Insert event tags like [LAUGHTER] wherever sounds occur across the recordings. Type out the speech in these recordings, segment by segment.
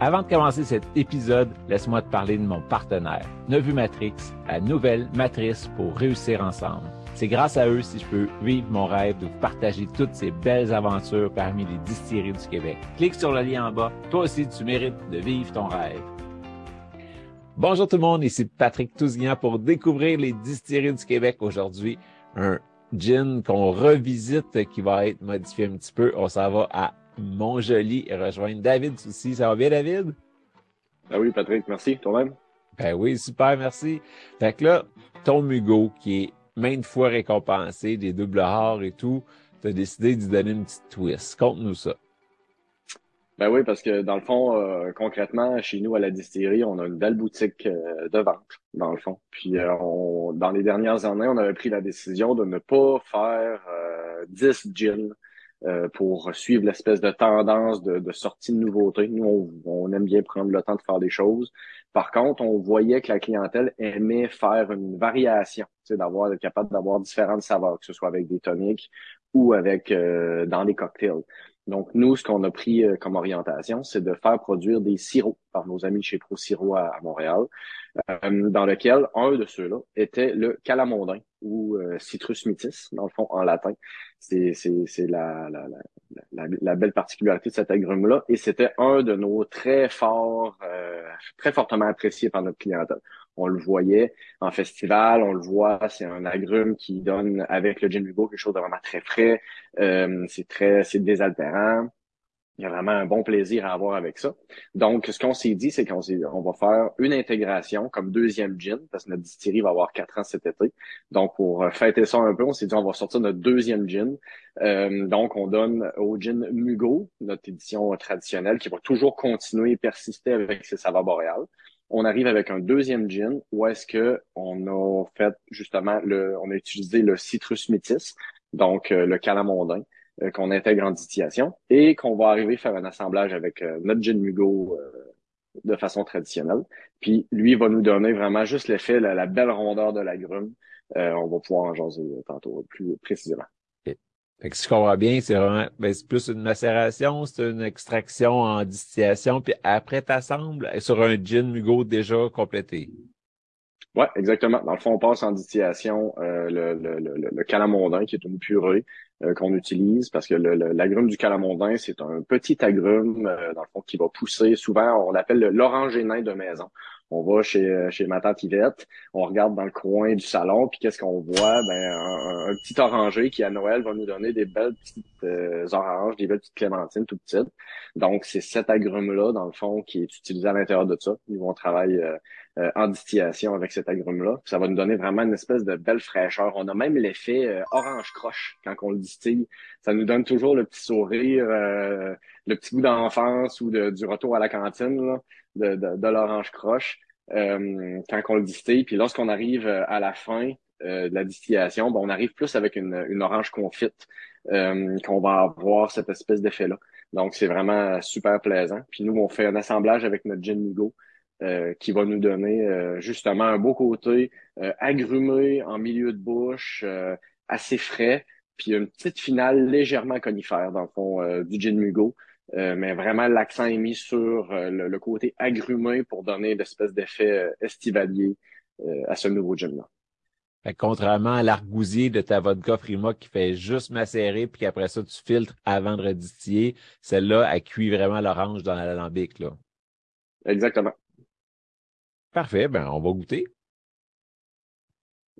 Avant de commencer cet épisode, laisse-moi te parler de mon partenaire, Nevu Matrix, la nouvelle matrice pour réussir ensemble. C'est grâce à eux si je peux vivre mon rêve de vous partager toutes ces belles aventures parmi les distilleries du Québec. Clique sur le lien en bas. Toi aussi, tu mérites de vivre ton rêve. Bonjour tout le monde, ici Patrick Tousignan pour découvrir les distilleries du Québec aujourd'hui. Un gin qu'on revisite qui va être modifié un petit peu. On s'en va à Montjoli et rejoindre David aussi. Ça va bien, David? Ah oui, Patrick, merci. Toi-même? Ben oui, super, merci. Fait que là, ton Mugo, qui est maintes fois récompensé, des doubles rares et tout, tu as décidé d'y donner une petite twist. Conte-nous ça. Ben oui, parce que dans le fond, euh, concrètement, chez nous à la distillerie, on a une belle boutique euh, de vente, dans le fond. Puis euh, on, dans les dernières années, on avait pris la décision de ne pas faire 10 gins pour suivre l'espèce de tendance de, de, sortie de nouveautés. Nous, on, on, aime bien prendre le temps de faire des choses. Par contre, on voyait que la clientèle aimait faire une variation, d'avoir être capable d'avoir différentes saveurs, que ce soit avec des toniques ou avec euh, dans des cocktails. Donc, nous, ce qu'on a pris euh, comme orientation, c'est de faire produire des sirops par nos amis chez Pro Sirop à, Montréal, euh, dans lequel un de ceux-là était le calamondin ou citrus mitis, dans le fond, en latin. C'est la, la, la, la, belle particularité de cet agrume-là. Et c'était un de nos très forts, très fortement appréciés par notre clientèle on le voyait en festival, on le voit, c'est un agrume qui donne avec le gin Hugo quelque chose de vraiment très frais, euh, c'est très, c'est désaltérant. Il y a vraiment un bon plaisir à avoir avec ça. Donc, ce qu'on s'est dit, c'est qu'on on va faire une intégration comme deuxième gin, parce que notre distillerie va avoir quatre ans cet été. Donc, pour fêter ça un peu, on s'est dit on va sortir notre deuxième gin. Euh, donc, on donne au gin Mugo, notre édition traditionnelle, qui va toujours continuer et persister avec ses saveurs boréales on arrive avec un deuxième gin où est-ce que on a fait justement le, on a utilisé le citrus métis, donc euh, le calamondin euh, qu'on intègre en distillation et qu'on va arriver faire un assemblage avec euh, notre gin Mugo de façon traditionnelle. Puis lui va nous donner vraiment juste l'effet, la, la, belle rondeur de l'agrume. on va pouvoir en jaser tantôt plus précisément. Fait que si je comprends bien, c'est vraiment ben, c'est plus une macération, c'est une extraction en distillation, puis après t'assembles sur un gin Mugo déjà complété. Ouais, exactement. Dans le fond, on passe en distillation euh, le, le, le, le, calamondin, qui est une purée euh, qu'on utilise, parce que l'agrume du calamondin, c'est un petit agrume, euh, dans le fond, qui va pousser. Souvent, on l'appelle l'orange nain de maison on va chez, euh, chez ma tante Yvette, on regarde dans le coin du salon, puis qu'est-ce qu'on voit? Ben, un, petit oranger qui, à Noël, va nous donner des belles petites euh, oranges, des belles petites clémentines tout petites. Donc, c'est cet agrume-là, dans le fond, qui est utilisé à l'intérieur de ça. Ils vont travailler euh, en distillation avec cet agrume-là. Ça va nous donner vraiment une espèce de belle fraîcheur. On a même l'effet orange croche quand on le distille. Ça nous donne toujours le petit sourire, le petit goût d'enfance ou de, du retour à la cantine. Là de, de, l'orange croche euh, quand on le distille. Puis lorsqu'on arrive euh, à la fin euh, de la distillation, ben, on arrive plus avec une, une orange confite qu'on va avoir cette espèce d'effet-là. Donc, c'est vraiment super plaisant. Puis nous, on fait un assemblage avec notre gin Mugo qui va nous donner justement un beau côté agrumé en milieu de bouche, assez frais, puis une petite finale légèrement conifère dans le fond du gin Mugo. Euh, mais vraiment l'accent est mis sur euh, le, côté agrumé pour donner l'espèce d'effet euh, estivalier à ce nouveau gin-là. Contrairement à l'argousier de ta vodka Frima qui fait juste macérer puis qu'après ça tu filtres avant de redistiller, celle-là elle cuit vraiment l'orange dans l'alambic là. Exactement. Parfait, ben on va goûter.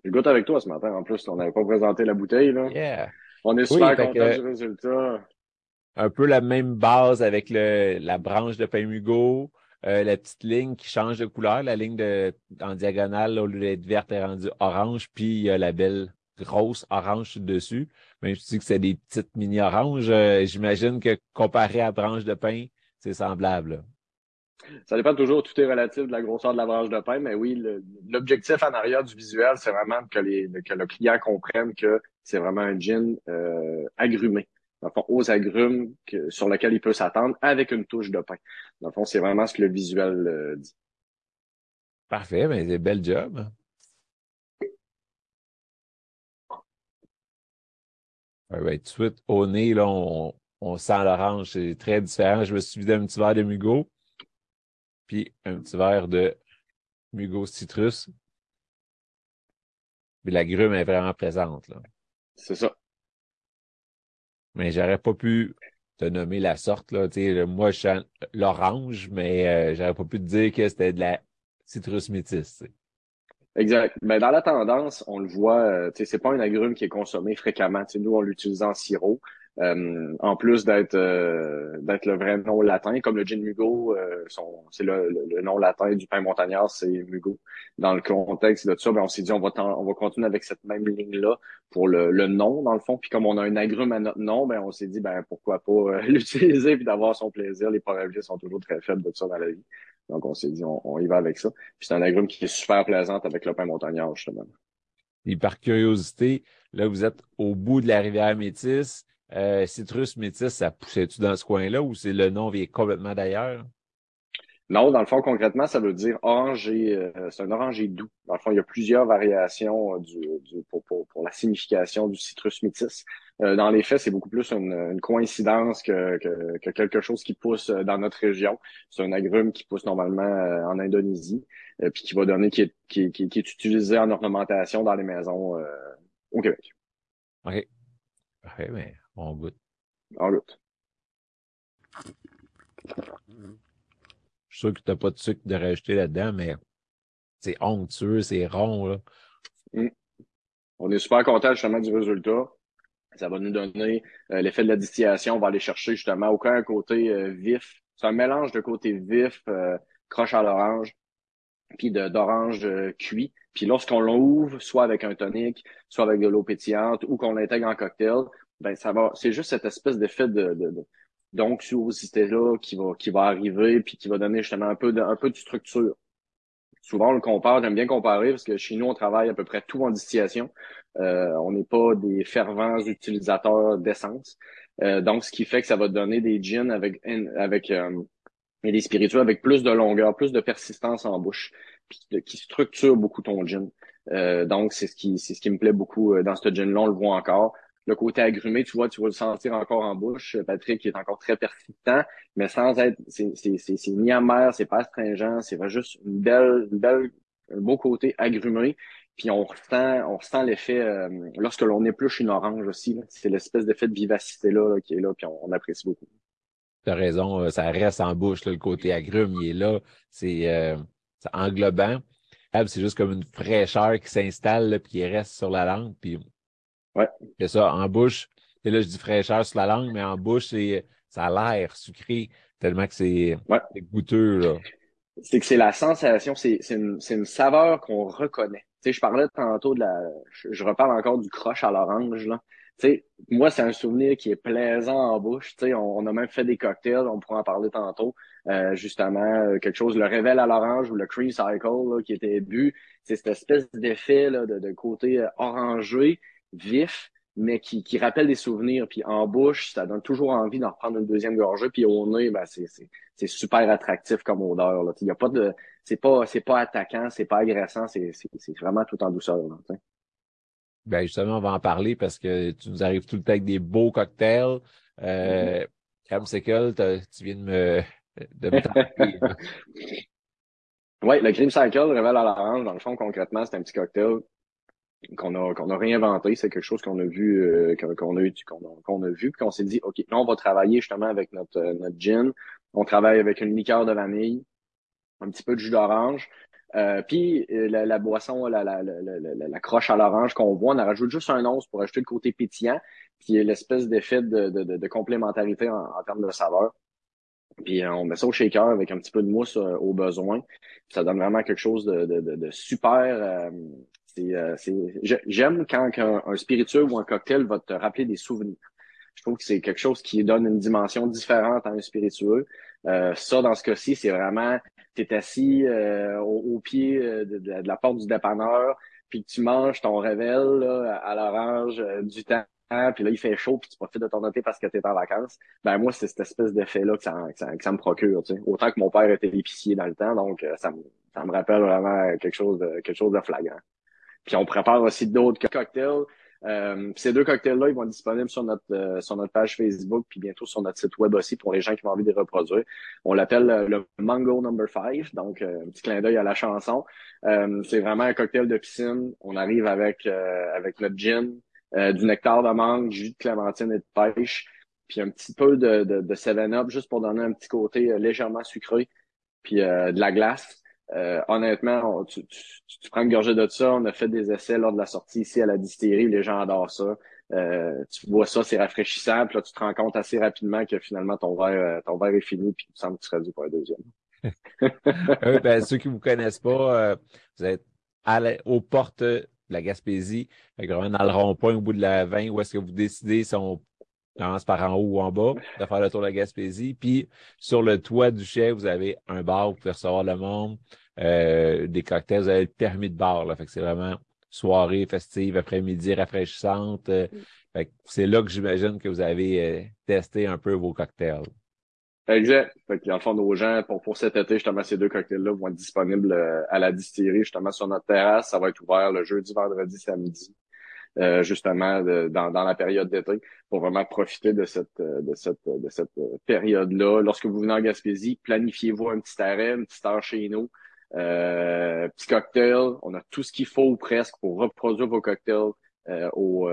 Je goûte avec toi ce matin en plus, on n'avait pas présenté la bouteille là. Yeah. On est super content du résultat un peu la même base avec le, la branche de pain Hugo, euh, la petite ligne qui change de couleur, la ligne de, en diagonale, au lieu d'être verte, est rendue orange, puis il y a la belle grosse orange dessus. Mais je dis que c'est des petites mini oranges. Euh, j'imagine que comparé à la branche de pain, c'est semblable. Ça dépend toujours, tout est relatif de la grosseur de la branche de pain, mais oui, l'objectif en arrière du visuel, c'est vraiment que, les, que le client comprenne que c'est vraiment un gin euh, agrumé. Dans le fond, aux agrumes sur lequel il peut s'attendre avec une touche de pain. Dans le fond, c'est vraiment ce que le visuel euh, dit. Parfait, mais c'est bel job. Ouais, ben, tout de suite, au nez, là, on, on sent l'orange. C'est très différent. Je me suis vidé un petit verre de Mugo, puis un petit verre de Mugo Citrus. Puis la grume est vraiment présente. Là. C'est ça. Mais j'aurais pas pu te nommer la sorte. Là. moi, je sens l'orange, mais euh, j'aurais pas pu te dire que c'était de la citrus métis. Exact. Ben, dans la tendance, on le voit, euh, c'est pas un agrume qui est consommé fréquemment. sais, nous, on l'utilise en sirop. Euh, en plus d'être euh, d'être le vrai nom latin, comme le gin Mugo, euh, c'est le, le, nom latin du pain montagnard, c'est Mugo. Dans le contexte de ça, ben, on s'est dit on va on va continuer avec cette même ligne-là pour le, le nom, dans le fond. Puis comme on a un agrume à notre nom, ben on s'est dit ben pourquoi pas [LAUGHS] l'utiliser puis d'avoir son plaisir. Les probabilités sont toujours très faibles de ça dans la vie. Donc on s'est dit on, y va avec ça. Puis c'est un agrume qui est super plaisant avec le pain montagnard, justement. Et par curiosité, là, vous êtes au bout de la rivière Métis. Euh, citrus métis, ça poussait-tu dans ce coin-là ou c'est le nom vient complètement d'ailleurs? Non, dans le fond, concrètement, ça veut dire orangé. Euh, c'est un orangé doux. Dans le fond, il y a plusieurs variations euh, du, pour, pour, pour, la signification du citrus métis. dans les faits, c'est beaucoup plus une, coïncidence que, que, quelque chose qui pousse dans notre région. C'est un agrume qui pousse normalement en Indonésie, puis qui va donner, qui est, qui, qui, qui, est utilisé en ornementation dans les maisons au Québec. OK. Parfait, mais on goûte. On goûte. Je suis sûr que tu n'as pas de sucre de rajouter là-dedans, mais c'est onctueux, c'est rond. Là. Mm. On est super content justement du résultat. Ça va nous donner euh, l'effet de la distillation. On va aller chercher justement aucun côté euh, vif. C'est un mélange de côté vif, euh, croche à l'orange, puis d'orange cuit. Puis lorsqu'on l'ouvre, soit avec un tonic, soit avec de l'eau pétillante, ou qu'on l'intègre en cocktail, ben ça va, c'est juste cette espèce d'effet de, de, de d'onctuosité-là qui va, qui va arriver, puis qui va donner justement un peu de, un peu de structure. Souvent, on le compare, j'aime bien comparer, parce que chez nous, on travaille à peu près tout en distillation. Euh, on n'est pas des fervents utilisateurs d'essence. Euh, donc, ce qui fait que ça va donner des gins avec, avec euh, et des spiritueux avec plus de longueur, plus de persistance en bouche, puis qui structure beaucoup ton gin. Euh, donc, c'est ce qui c'est ce qui me plaît beaucoup euh, dans ce gin-là, on le voit encore le côté agrumé, tu vois, tu vas le sentir encore en bouche. Patrick est encore très persistant, mais sans être, c'est ni amer, c'est pas astringent, c'est juste une belle, une belle, un beau côté agrumé. Puis on ressent, on ressent l'effet euh, lorsque l'on épluche une orange aussi. C'est l'espèce d'effet de vivacité là, qui est là, puis on, apprécie beaucoup. Tu as raison, euh, ça reste en bouche, le côté agrume, il est là. C'est euh, englobant. C'est juste comme une fraîcheur qui s'installe puis qui reste sur la langue. Puis Ouais. C'est ça, en bouche. Et là, je dis fraîcheur sur la langue, mais en bouche, c'est, ça a l'air sucré tellement que c'est, goûteux, là. C'est que c'est la sensation, c'est, c'est, une, c'est une saveur qu'on reconnaît. Tu sais, je parlais tantôt de la, je, reparle encore du croche à l'orange, là. Tu sais, moi, c'est un souvenir qui est plaisant en bouche. Tu sais, on, a même fait des cocktails, on pourra en parler tantôt. Euh, justement, euh, quelque chose, le révèle à l'orange ou le cream cycle qui était bu. C'est cette espèce d'effet là, de, de côté euh, orangé vif, mais qui, qui rappelle des souvenirs. Puis en bouche, ça donne toujours envie d'en reprendre une deuxième gorgée. Puis au nez, ben, c'est, c'est, c'est super attractif comme odeur. Là. Il y a pas de. C'est pas, c'est pas attaquant, c'est pas agressant, c'est, c'est, c'est vraiment tout en douceur. Là, ben justement, on va en parler parce que tu nous arrives tout le temps avec des beaux cocktails. Euh, mm tu viens de me, de me [LAUGHS] Oui, le Cream Cycle révèle à l'orange. Dans le fond, concrètement, c'est un petit cocktail qu'on a qu'on a réinventé, c'est quelque chose qu'on a vu euh, qu'on a eu qu'on a, vu puis qu'on s'est dit OK, là on va travailler justement avec notre euh, notre gin, on travaille avec une liqueur de vanille, un petit peu de jus d'orange. Euh, puis la, la, boisson, la, la, la, croche à l'orange qu'on voit, on a rajouté juste un once pour ajouter le côté pétillant, puis l'espèce d'effet de, de, de, complémentarité en, termes de saveur. Puis on met ça au shaker avec un petit peu de mousse au besoin. ça donne vraiment quelque chose de, de super euh, j'aime quand un, spiritueux ou un cocktail va te rappeler des souvenirs. Je trouve que c'est quelque chose qui donne une dimension différente à un spiritueux. Euh, ça, dans ce cas-ci, c'est vraiment, tu es assis euh, au, pied de, de, la porte du dépanneur, puis tu manges ton rével à l'orange du temps puis là, il fait chaud, puis tu profites de ton été parce que tu es en vacances. Ben moi, c'est cette espèce d'effet-là que ça, que ça, me procure. Tu sais. Autant que mon père était épicier dans le temps, donc euh, ça, me, ça me rappelle vraiment quelque chose de quelque chose de flagrant. Puis on prépare aussi d'autres cocktails. Euh, ces deux cocktails-là, ils vont être disponibles sur notre euh, sur notre page Facebook, puis bientôt sur notre site web aussi pour les gens qui ont envie de les reproduire. On l'appelle le Mango Number 5, donc un petit clin d'œil à la chanson. c'est vraiment un cocktail de piscine. On arrive avec avec notre gin, euh, du nectar de mangue, jus de clémentine et de pêche, puis un petit peu de, de, de 7-Up juste pour donner un petit côté euh, légèrement sucré, puis euh, de la glace. Honnêtement, tu, tu, prends une gorgée de ça. On a fait des essais lors de la sortie ici à la distillerie. Les gens adorent ça. tu vois ça, c'est rafraîchissant. Puis là, tu te rends compte assez rapidement que finalement, ton verre, ton verre est fini. Puis tu sens que tu serais dû pour un deuxième. [LAUGHS] ben, ceux qui vous connaissent pas, vous êtes à aux portes la Gaspésie, vraiment dans le rond-point au bout de la 20, où est-ce que vous décidez si on commence par en haut ou en bas, de faire le tour de la Gaspésie. Puis sur le toit du chef, vous avez un bar vous pouvez recevoir le monde, euh, des cocktails, vous avez le permis de bar. Là, fait que c'est vraiment soirée festive, après-midi rafraîchissante. Euh, c'est là que j'imagine que vous avez euh, testé un peu vos cocktails. Exact. Fait que, en fond, nos gens, pour, pour cet été, justement, ces deux cocktails-là vont être disponibles euh, à la distillerie, justement, sur notre terrasse. Ça va être ouvert le jeudi, vendredi, samedi, euh, justement, dans, dans la période d'été, pour vraiment profiter de cette, euh, de cette, de cette période-là. Lorsque vous venez en Gaspésie, planifiez-vous un petit arrêt, une petite heure chez nous. Euh, petit cocktail, on a tout ce qu'il faut presque pour reproduire vos cocktails au,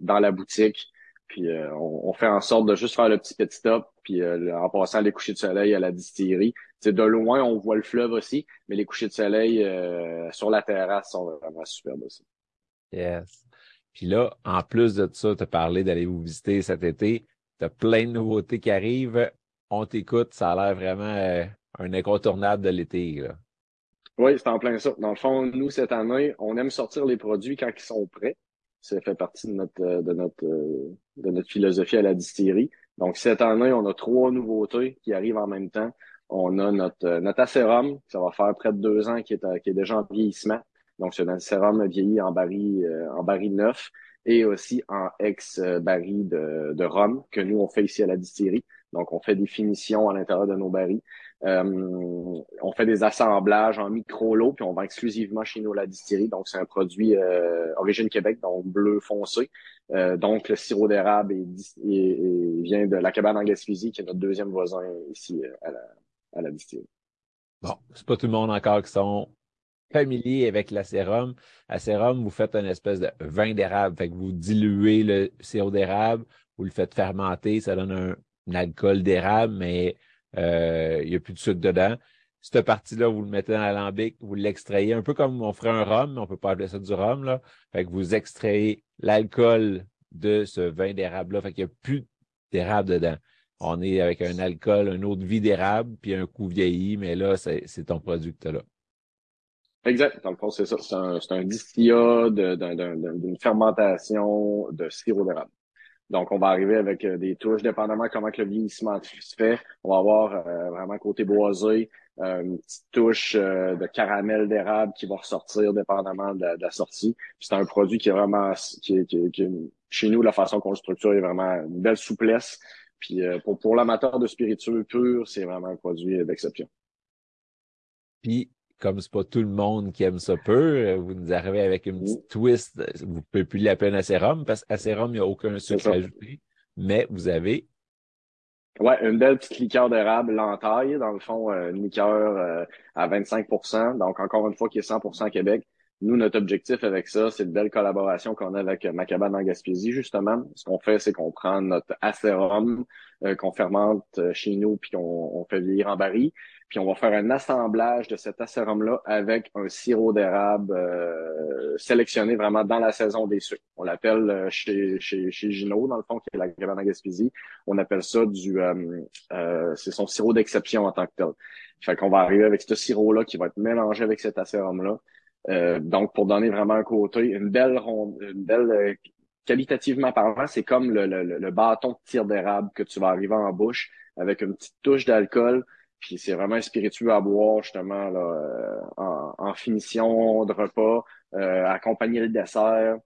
dans la boutique. Puis euh, on, fait en sorte de juste faire le petit petit stop, puis euh, en passant les couchers de soleil à la distillerie. C'est de loin, on voit le fleuve aussi, mais les couchers de soleil euh, sur la terrasse sont vraiment superbes aussi. Yes. Puis là, en plus de ça, tu as parlé d'aller vous visiter cet été. Tu as plein de nouveautés qui arrivent. On t'écoute, ça a l'air vraiment un incontournable de l'été. Oui, c'est en plein ça. Dans le fond, nous, cette année, on aime sortir les produits quand ils sont prêts. Ça fait partie de notre, euh, de notre, euh, de notre philosophie à la distillerie. Donc, cette année, on a trois nouveautés qui arrivent en même temps. On a notre, euh, notre acérum, ça va faire près de deux ans, est, qui est déjà en vieillissement. Donc, c'est un acérum vieilli en baril, en baril neuf et aussi en ex-baril de, de rhum que nous, on fait ici à la distillerie. Donc, on fait des finitions à l'intérieur de nos barils. Euh, on fait des assemblages en micro-lots, puis on vend exclusivement chez nous la distillerie. Donc, c'est un produit euh, origine Québec, donc bleu foncé. Euh, donc, le sirop d'érable vient de la cabane en Gaspésie, qui est notre deuxième voisin ici à la, à la distillerie. Bon, c'est pas tout le monde encore qui sont familiers avec l'acérum. L'acérum, vous faites une espèce de vin d'érable. Fait que vous diluez le sirop d'érable, vous le faites fermenter, ça donne un, alcool d'érable, mais euh, il n'y a plus de sucre dedans. Cette partie-là, vous le mettez dans l'alambic, vous l'extrayez, un peu comme on ferait un rhum, mais on peut pas appeler ça du rhum, là. Fait que vous extrayez l'alcool de ce vin d'érable-là. Fait qu'il n'y a plus d'érable dedans. On est avec un alcool, un autre vie d'érable, puis un coup vieilli, mais là, c'est ton produit que as là. Exact. Dans le fond, c'est ça. C'est un, un distillat d'une fermentation de sirop d'érable. Donc, on va arriver avec euh, des touches, dépendamment comment que le vieillissement se fait. On va avoir euh, vraiment côté boisé, euh, une petite touche de caramel d'érable qui va ressortir dépendamment de, la sortie. C'est un produit qui est vraiment, qui, qui, chez nous, la façon qu'on le structure est vraiment une belle souplesse. Puis pour, pour l'amateur de spiritueux pur, c'est vraiment un produit d'exception. Puis comme c'est pas tout le monde qui aime ça peu, vous nous arrivez avec une petite twist. Vous pouvez plus l'appeler un acérum parce qu'acérum, il n'y a aucun sucre ajouté. Mais vous avez. Ouais, une belle petite liqueur d'érable l'entaille, dans le fond, euh, une liqueur euh, à 25% Donc, encore une fois, qui est 100% Québec. Nous, notre objectif avec ça, c'est une belle collaboration qu'on a avec Macabane en Gaspésie, justement. Ce qu'on fait, c'est qu'on prend notre acérum euh, qu'on fermente chez nous, puis qu'on fait vieillir en baril puis on va faire un assemblage de cet acérum-là avec un sirop d'érable euh, sélectionné vraiment dans la saison des sucres. On l'appelle euh, chez, chez, chez Gino, dans le fond, qui est la Gravana Gaspésie. On appelle ça du euh, euh, c'est son sirop d'exception en tant que tel. Fait qu'on va arriver avec ce sirop-là qui va être mélangé avec cet acérum-là. donc, pour donner vraiment un côté, une belle ronde, une belle qualitativement parlant, c'est comme le, le, le, bâton de tir d'érable que tu vas arriver en bouche avec une petite touche d'alcool. Puis c'est vraiment spiritueux à boire justement là, euh, en, en, finition de repas, euh, accompagner le dessert.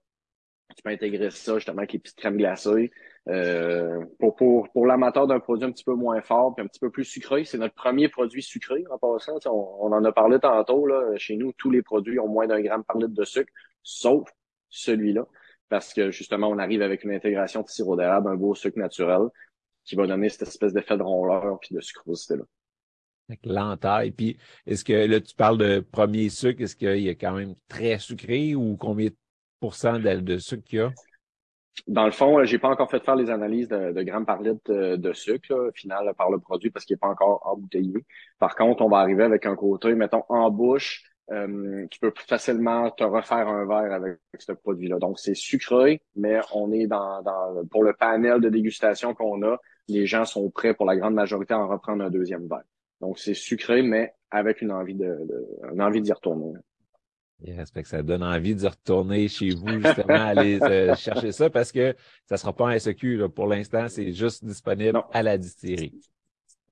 Tu peux intégrer ça justement avec les petites crèmes glacées. Euh, pour pour, pour l'amateur d'un produit un petit peu moins fort puis un petit peu plus sucré, c'est notre premier produit sucré en passant. On, on, en a parlé tantôt. Là, chez nous, tous les produits ont moins d'un gramme par litre de sucre, sauf celui-là parce que justement, on arrive avec une intégration de sirop d'érable, un beau sucre naturel, qui va donner cette espèce d'effet de rondeur puis de sucrosité-là. L'entaille. Puis, est-ce que là, tu parles de premier sucre, est-ce qu'il y a quand même très sucré ou combien de pourcents de, sucre qu'il y a? Dans le fond, j'ai pas encore fait faire les analyses de, de grammes par litre de, sucre, là, final, par le produit, parce qu'il n'est pas encore embouteillé. Par contre, on va arriver avec un côté, mettons, en bouche, euh, tu peux facilement te refaire un verre avec ce produit-là. Donc, c'est sucré, mais on est dans, dans pour le panel de dégustation qu'on a, les gens sont prêts pour la grande majorité à en reprendre un deuxième verre. Donc, c'est sucré, mais avec une envie de, une envie d'y retourner. Yes, que ça donne envie d'y retourner chez vous, justement, aller euh, [LAUGHS] chercher ça parce que ça sera pas un SEQ. Là. Pour l'instant, c'est juste disponible à la distillerie.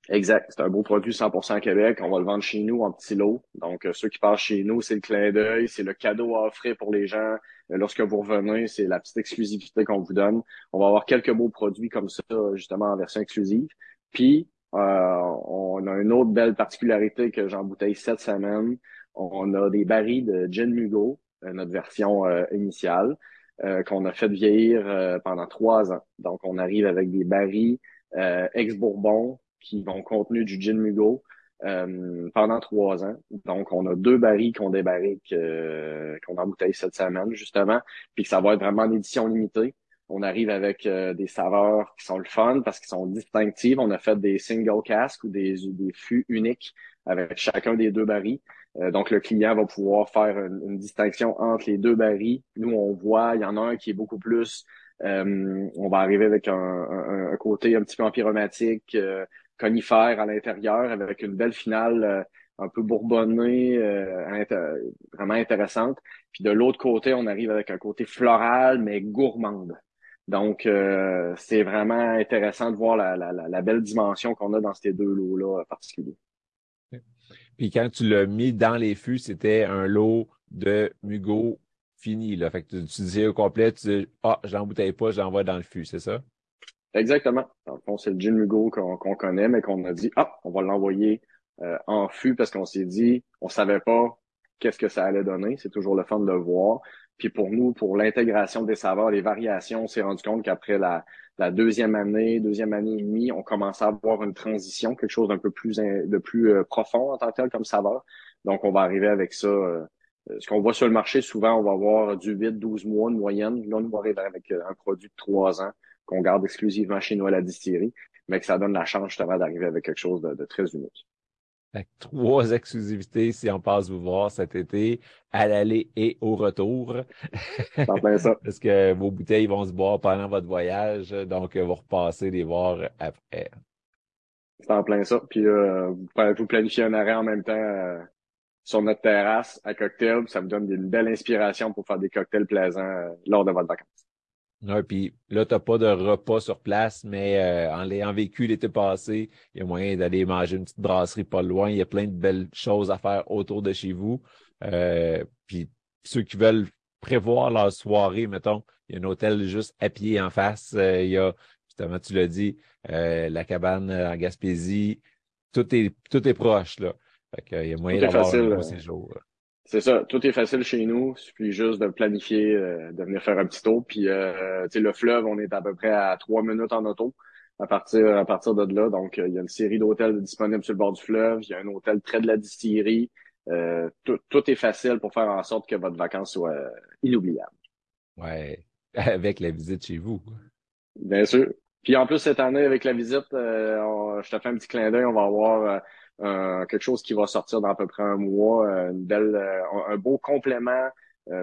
Exact. C'est un beau produit 100% Québec. On va le vendre chez nous en petit lot. Donc, euh, ceux qui passent chez nous, c'est le clin d'œil, c'est le cadeau à offrir pour les gens. Euh, lorsque vous revenez, c'est la petite exclusivité qu'on vous donne. On va avoir quelques beaux produits comme ça, justement, en version exclusive. Puis, on a une autre belle particularité que j'embouteille cette semaine. On a des barils de Gin Mugo, notre version initiale, qu'on a fait vieillir pendant trois ans. Donc, on arrive avec des barils ex-Bourbon qui vont contenir du gin Mugo euh, pendant trois ans. Donc, on a deux barils qu'on débarrique, euh, qu'on embouteille cette semaine, justement, puis que ça va être vraiment en édition limitée. On arrive avec euh, des saveurs qui sont le fun parce qu'ils sont distinctives. On a fait des single casques ou des, fûts uniques avec chacun des deux barils. Euh, donc, le client va pouvoir faire une, distinction entre les deux barils. Nous, on voit, il y en a un qui est beaucoup plus on va arriver avec un, un, côté un petit peu empyromatique, conifère à l'intérieur avec une belle finale euh, un peu bourbonnée, euh, vraiment intéressante. Puis de l'autre côté, on arrive avec un côté floral, mais gourmande. Donc, euh, c'est vraiment intéressant de voir la, la, la belle dimension qu'on a dans ces deux lots-là particuliers. Puis quand tu l'as mis dans les fûts, c'était un lot de Mugo fini. Là. Fait que tu, tu disais au complet, tu dis Ah, je l'embouteille pas, je l'envoie dans le fût, c'est ça? Exactement. Dans le fond, c'est le gin Mugo qu'on connaît, mais qu'on a dit, ah, on va l'envoyer euh, en fût parce qu'on s'est dit, on savait pas qu'est-ce que ça allait donner. C'est toujours le fun de le voir. Puis pour nous, pour l'intégration des saveurs, les variations, on s'est rendu compte qu'après la, la, deuxième année, deuxième année et demie, on commençait à avoir une transition, quelque chose d'un peu plus de plus euh, profond en tant que tel comme saveur. Donc, on va arriver avec ça. Euh, ce qu'on voit sur le marché, souvent, on va avoir du 8-12 mois de moyenne. Là, on va arriver avec un produit de 3 ans qu'on garde exclusivement chez nous à la distillerie, mais que ça donne la chance justement d'arriver avec quelque chose de, très unique. Trois [LAUGHS] exclusivités si on passe vous voir cet été, à l'aller et au retour. plein ça. [LAUGHS] Parce que vos bouteilles vont se boire pendant votre voyage, donc vous repassez les voir après. C'est en plein ça. Puis euh, vous planifiez un arrêt en même temps euh, sur notre terrasse à cocktail. Ça vous donne une belle inspiration pour faire des cocktails plaisants euh, lors de votre vacances. Ouais, puis là, tu n'as pas de repas sur place, mais euh, en l'ayant vécu l'été passé, il y a moyen d'aller manger une petite brasserie pas loin. Il y a plein de belles choses à faire autour de chez vous. Euh, puis ceux qui veulent prévoir leur soirée, mettons, il y a un hôtel juste à pied en face. Euh, il y a, justement, tu l'as dit, la cabane en Gaspésie. Tout est, tout est proche, là. Fait qu'il y a moyen d'avoir un beau séjour. C'est ça, tout est facile chez nous. Il suffit juste de planifier, euh, de venir faire un petit tour. Puis euh, le fleuve, on est à peu près à trois minutes en auto à partir à partir de là. Donc, euh, il y a une série d'hôtels disponibles sur le bord du fleuve. Il y a un hôtel près de la distillerie. Euh, tout, tout, est facile pour faire en sorte que votre vacances soit inoubliable. Ouais, [LAUGHS] avec la visite chez vous. Bien sûr. Puis en plus, cette année, avec la visite, je te fais un petit clin d'œil, on va avoir euh, quelque chose qui va sortir dans à peu près un mois, euh, une belle, euh, un beau complément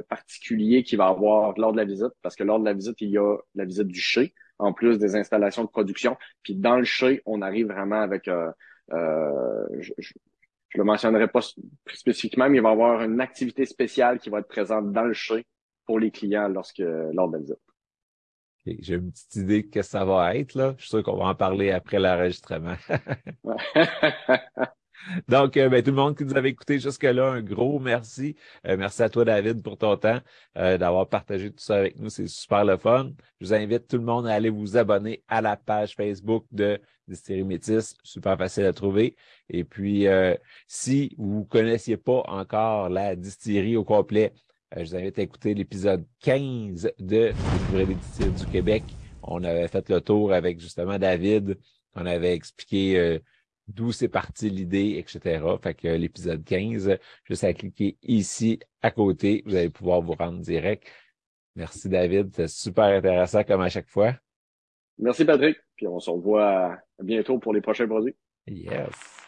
particulier qui va avoir lors de la visite, parce que lors de la visite, il y a la visite du chai, en plus des installations de production. Puis dans le chai, on arrive vraiment avec, je, je, le mentionnerai pas spécifiquement, mais il va y avoir une activité spéciale qui va être présente dans le chai pour les clients lorsque lors de la visite. J'ai une petite idée de ce que ça va être. Là. Je suis sûr qu'on va en parler après l'enregistrement. [LAUGHS] Donc, euh, ben, tout le monde qui nous avait écouté jusque-là, un gros merci. Euh, merci à toi, David, pour ton temps, euh, d'avoir partagé tout ça avec nous. C'est super le fun. Je vous invite tout le monde à aller vous abonner à la page Facebook de Distillerie Métis. Super facile à trouver. Et puis, si vous ne connaissiez pas encore la distillerie au complet, je vous invite à écouter l'épisode 15 de Découvrir les distilleries du Québec. On avait fait le tour avec justement David. On avait expliqué d'où c'est parti l'idée, etc. Fait que l'épisode 15, juste à cliquer ici à côté, vous allez pouvoir vous rendre direct. Merci David, c'est super intéressant comme à chaque fois. Merci Patrick, puis on se revoit bientôt pour les prochains produits. Yes.